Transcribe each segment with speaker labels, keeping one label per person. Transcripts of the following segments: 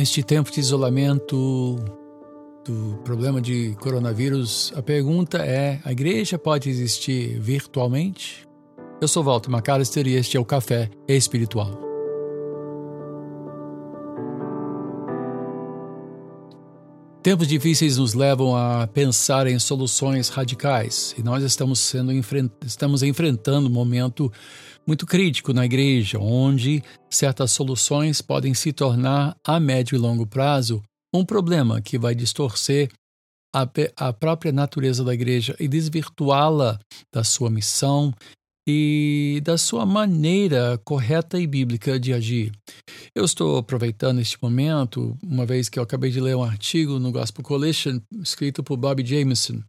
Speaker 1: Neste tempo de isolamento do problema de coronavírus, a pergunta é: a igreja pode existir virtualmente? Eu sou Walter McAllister e este é o Café Espiritual. Tempos difíceis nos levam a pensar em soluções radicais e nós estamos sendo estamos enfrentando um momento muito crítico na igreja, onde certas soluções podem se tornar a médio e longo prazo um problema que vai distorcer a, a própria natureza da igreja e desvirtuá-la da sua missão e da sua maneira correta e bíblica de agir. Eu estou aproveitando este momento, uma vez que eu acabei de ler um artigo no Gospel Coalition, escrito por Bobby Jameson.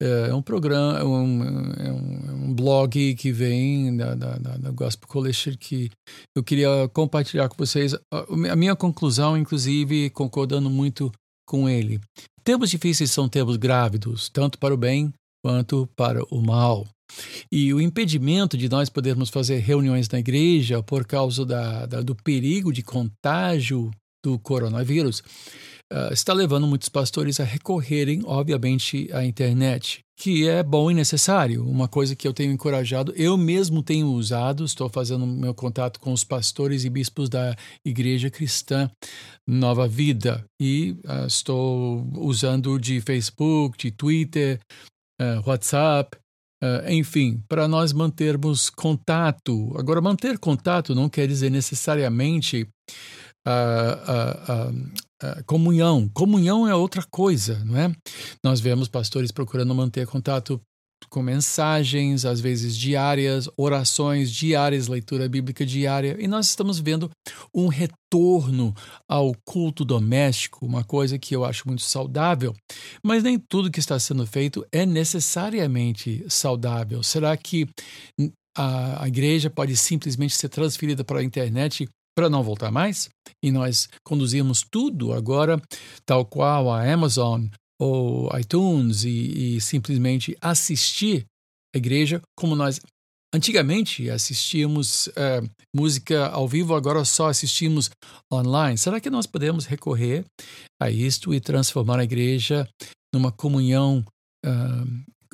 Speaker 1: É um programa, é um, é um, é blog que vem da, da, da, Gospel Coalition que eu queria compartilhar com vocês. A minha conclusão, inclusive, concordando muito com ele. Tempos difíceis são tempos grávidos, tanto para o bem quanto para o mal. E o impedimento de nós podermos fazer reuniões na igreja por causa da, da do perigo de contágio do coronavírus uh, está levando muitos pastores a recorrerem, obviamente, à internet, que é bom e necessário. Uma coisa que eu tenho encorajado, eu mesmo tenho usado, estou fazendo meu contato com os pastores e bispos da Igreja Cristã Nova Vida e uh, estou usando de Facebook, de Twitter, uh, WhatsApp Uh, enfim, para nós mantermos contato. Agora, manter contato não quer dizer necessariamente uh, uh, comunhão. Comunhão é outra coisa, não é? Nós vemos pastores procurando manter contato com mensagens, às vezes diárias, orações diárias, leitura bíblica diária, e nós estamos vendo um retorno ao culto doméstico, uma coisa que eu acho muito saudável, mas nem tudo que está sendo feito é necessariamente saudável. Será que a, a igreja pode simplesmente ser transferida para a internet para não voltar mais? E nós conduzimos tudo agora, tal qual a Amazon ou iTunes e, e simplesmente assistir a igreja como nós Antigamente assistíamos uh, música ao vivo, agora só assistimos online. Será que nós podemos recorrer a isto e transformar a igreja numa comunhão uh,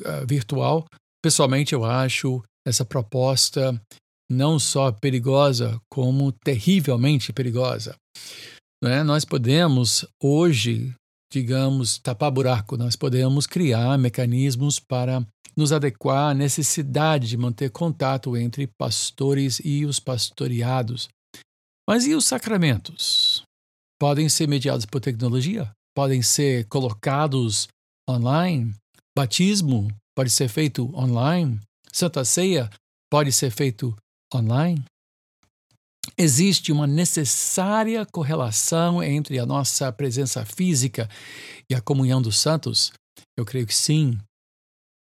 Speaker 1: uh, virtual? Pessoalmente, eu acho essa proposta não só perigosa, como terrivelmente perigosa. É? Nós podemos hoje digamos, tapar buraco, nós podemos criar mecanismos para nos adequar à necessidade de manter contato entre pastores e os pastoreados. Mas e os sacramentos? Podem ser mediados por tecnologia? Podem ser colocados online? Batismo pode ser feito online? Santa Ceia pode ser feito online? Existe uma necessária correlação entre a nossa presença física e a comunhão dos santos? Eu creio que sim.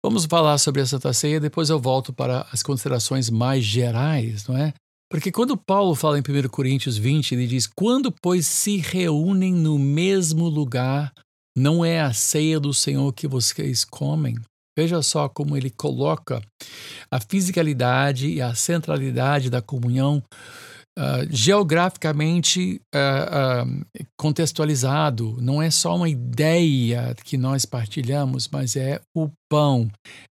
Speaker 1: Vamos falar sobre a Santa Ceia, depois eu volto para as considerações mais gerais, não é? Porque quando Paulo fala em 1 Coríntios 20, ele diz: Quando, pois, se reúnem no mesmo lugar, não é a ceia do Senhor que vocês comem. Veja só como ele coloca a fisicalidade e a centralidade da comunhão uh, geograficamente uh, uh, contextualizado. Não é só uma ideia que nós partilhamos, mas é o pão,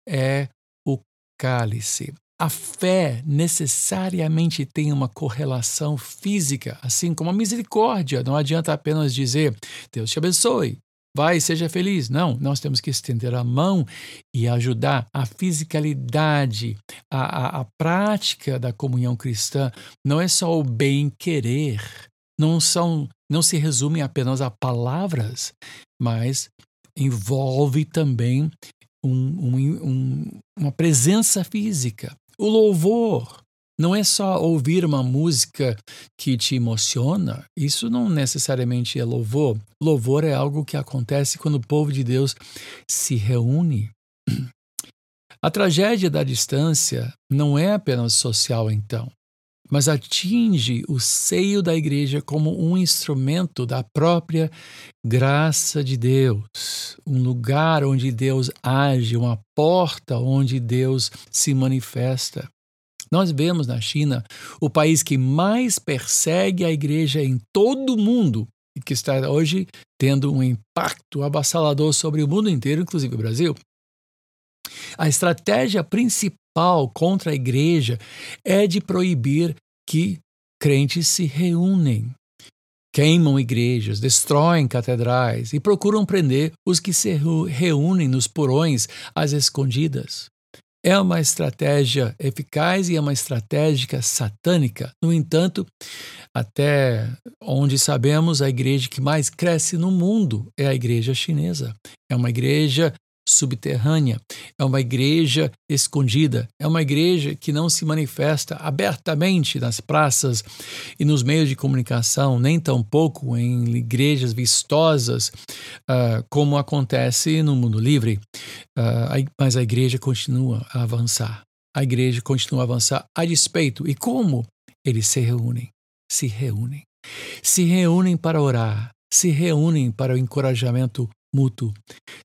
Speaker 1: é o cálice. A fé necessariamente tem uma correlação física, assim como a misericórdia. Não adianta apenas dizer Deus te abençoe, vai, seja feliz. Não, nós temos que estender a mão e ajudar a fisicalidade, a, a, a prática da comunhão cristã. Não é só o bem-querer, não, são, não se resume apenas a palavras, mas envolve também um, um, um, uma presença física. O louvor, não é só ouvir uma música que te emociona, isso não necessariamente é louvor. Louvor é algo que acontece quando o povo de Deus se reúne. A tragédia da distância não é apenas social, então, mas atinge o seio da igreja como um instrumento da própria graça de Deus, um lugar onde Deus age, uma porta onde Deus se manifesta. Nós vemos na China o país que mais persegue a igreja em todo o mundo, e que está hoje tendo um impacto avassalador sobre o mundo inteiro, inclusive o Brasil. A estratégia principal contra a igreja é de proibir que crentes se reúnem. Queimam igrejas, destroem catedrais e procuram prender os que se reúnem nos porões às escondidas. É uma estratégia eficaz e é uma estratégia satânica. No entanto, até onde sabemos, a igreja que mais cresce no mundo é a igreja chinesa. É uma igreja subterrânea, é uma igreja escondida, é uma igreja que não se manifesta abertamente nas praças e nos meios de comunicação, nem tampouco em igrejas vistosas, uh, como acontece no mundo livre. Uh, mas a igreja continua a avançar. A igreja continua a avançar a despeito. E como? Eles se reúnem, se reúnem. Se reúnem para orar, se reúnem para o encorajamento mútuo,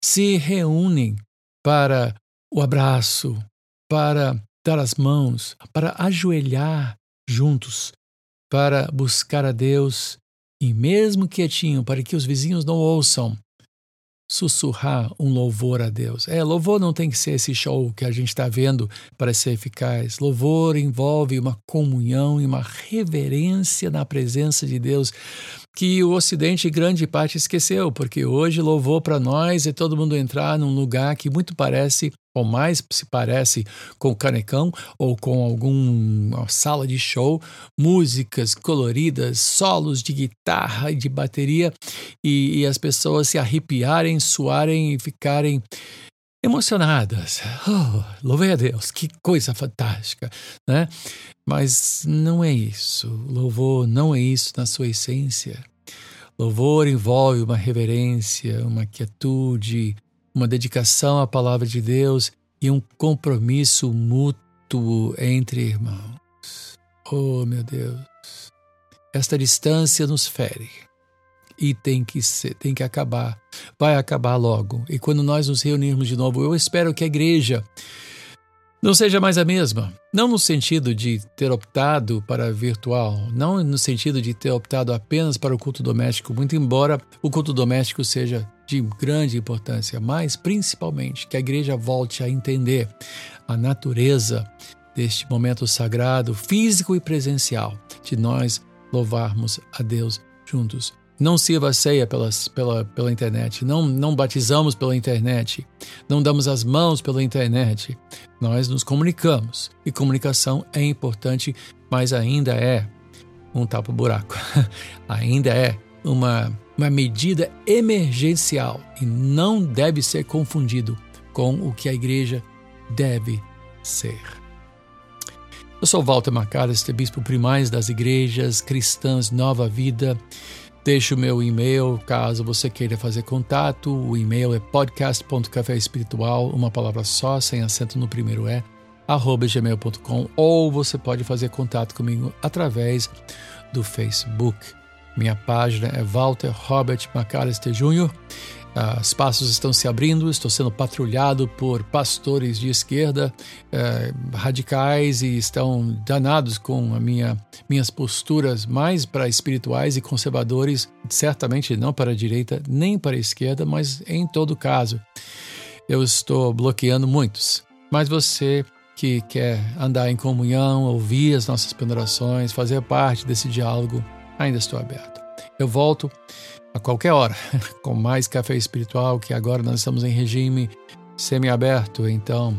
Speaker 1: se reúnem para o abraço, para dar as mãos, para ajoelhar juntos, para buscar a Deus e, mesmo quietinho, para que os vizinhos não ouçam, sussurrar um louvor a Deus. É, louvor não tem que ser esse show que a gente está vendo para ser eficaz. Louvor envolve uma comunhão e uma reverência na presença de Deus que o Ocidente, grande parte, esqueceu, porque hoje louvor para nós é todo mundo entrar num lugar que muito parece, ou mais se parece, com o Canecão ou com alguma sala de show, músicas coloridas, solos de guitarra e de bateria, e, e as pessoas se arrepiarem, suarem e ficarem emocionadas. Oh, louvei a Deus, que coisa fantástica, né? Mas não é isso. Louvor não é isso na sua essência. Louvor envolve uma reverência, uma quietude, uma dedicação à palavra de Deus e um compromisso mútuo entre irmãos. Oh, meu Deus. Esta distância nos fere e tem que ser, tem que acabar. Vai acabar logo. E quando nós nos reunirmos de novo, eu espero que a igreja não seja mais a mesma. Não no sentido de ter optado para virtual, não no sentido de ter optado apenas para o culto doméstico, muito embora o culto doméstico seja de grande importância, mas principalmente que a igreja volte a entender a natureza deste momento sagrado, físico e presencial, de nós louvarmos a Deus juntos. Não sirva a ceia pelas, pela, pela internet, não, não batizamos pela internet, não damos as mãos pela internet. Nós nos comunicamos. E comunicação é importante, mas ainda é um tapa-buraco, ainda é uma, uma medida emergencial e não deve ser confundido com o que a igreja deve ser. Eu sou Walter Macalester, bispo primaz das igrejas cristãs Nova Vida. Deixe o meu e-mail caso você queira fazer contato. O e-mail é podcast.caféespiritual, uma palavra só, sem acento no primeiro é, arroba gmail.com ou você pode fazer contato comigo através do Facebook. Minha página é Walter Robert McAllister Jr. Uh, espaços estão se abrindo, estou sendo patrulhado por pastores de esquerda uh, radicais e estão danados com a minha, minhas posturas mais para espirituais e conservadores, certamente não para a direita nem para a esquerda, mas em todo caso eu estou bloqueando muitos. Mas você que quer andar em comunhão, ouvir as nossas pendurações, fazer parte desse diálogo, ainda estou aberto. Eu volto a qualquer hora, com mais café espiritual, que agora nós estamos em regime semi-aberto. Então,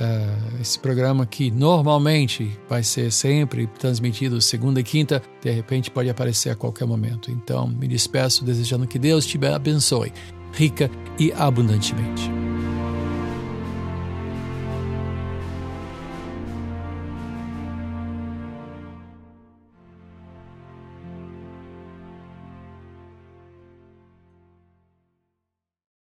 Speaker 1: uh, esse programa que normalmente vai ser sempre transmitido segunda e quinta, de repente pode aparecer a qualquer momento. Então, me despeço desejando que Deus te abençoe, rica e abundantemente.